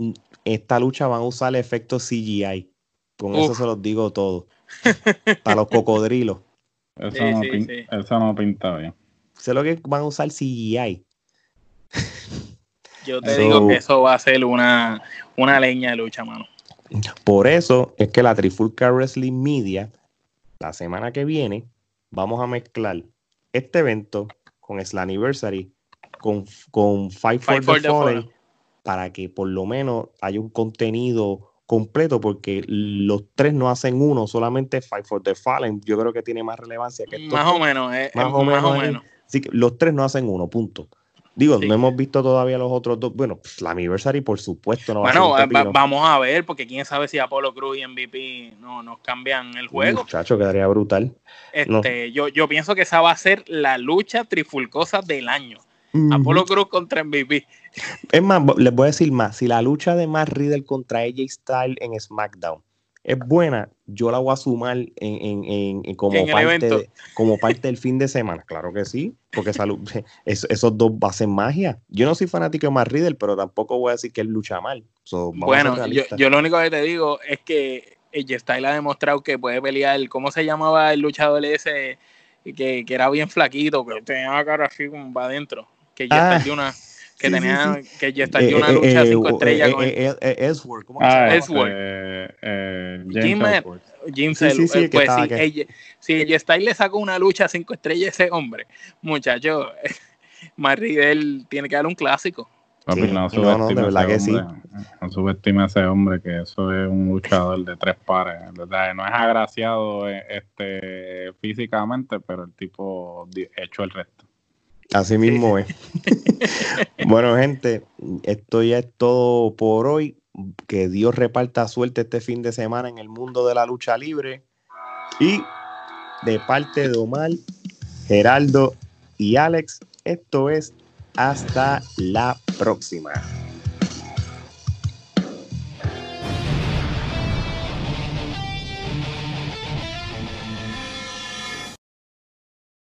esta lucha van a usar efectos CGI. Con eso se los digo todo. Para los cocodrilos. Eso, no pinta bien. Sé lo que van a usar CGI. Yo te digo que eso va a ser una, una leña de lucha, mano. Por eso es que la Trifulca Wrestling Media, la semana que viene, vamos a mezclar este evento con Slammiversary, con, con Fight, for, the, Fallen, para que por lo menos haya un contenido completo, porque los tres no hacen uno, solamente Fight for the Fallen. Yo creo que tiene más relevancia que Más o menos, eh, más, o menos. Así que los tres no hacen uno, punto. Digo, no hemos visto todavía los otros dos. Bueno, pues, la Anniversary, por supuesto, no va a ser vamos a ver, porque quién sabe si Apolo Cruz y MVP no nos cambian el juego. Muchacho, quedaría brutal. Este, yo, yo pienso que esa va a ser la lucha trifulcosa del año. Apolo Cruz contra MVP. Es más, les voy a decir más. Si la lucha de Matt Riddle contra AJ Styles en SmackDown es buena, yo la voy a sumar en, como, parte como parte del fin de semana. Claro que sí, porque esos dos hacen magia. Yo no soy fanático de Matt Riddle, pero tampoco voy a decir que él lucha mal. bueno, yo, lo único que te digo es que G-Style ha demostrado que puede pelear. ¿Cómo se llamaba el luchador ese que, que era bien flaquito, que tenía la cara así como para adentro? Que ya ah. una que tenía que ya está aquí una eh, lucha eh, cinco estrellas con Edward, ¿cómo ah, Edward. Eh, Jim Jim sí, sí, pues sí, si ella está y le sacó una lucha cinco estrellas a ese hombre, muchacho, Marridel tiene que dar un clásico. Papi, no, no, no, de verdad que sí. No subestime a ese hombre que eso es un luchador de tres pares. ¿verdad? No es agraciado este, físicamente, pero el tipo hecho el resto. Así mismo es. bueno, gente, esto ya es todo por hoy. Que Dios reparta suerte este fin de semana en el mundo de la lucha libre. Y de parte de Omar, Geraldo y Alex, esto es hasta la próxima.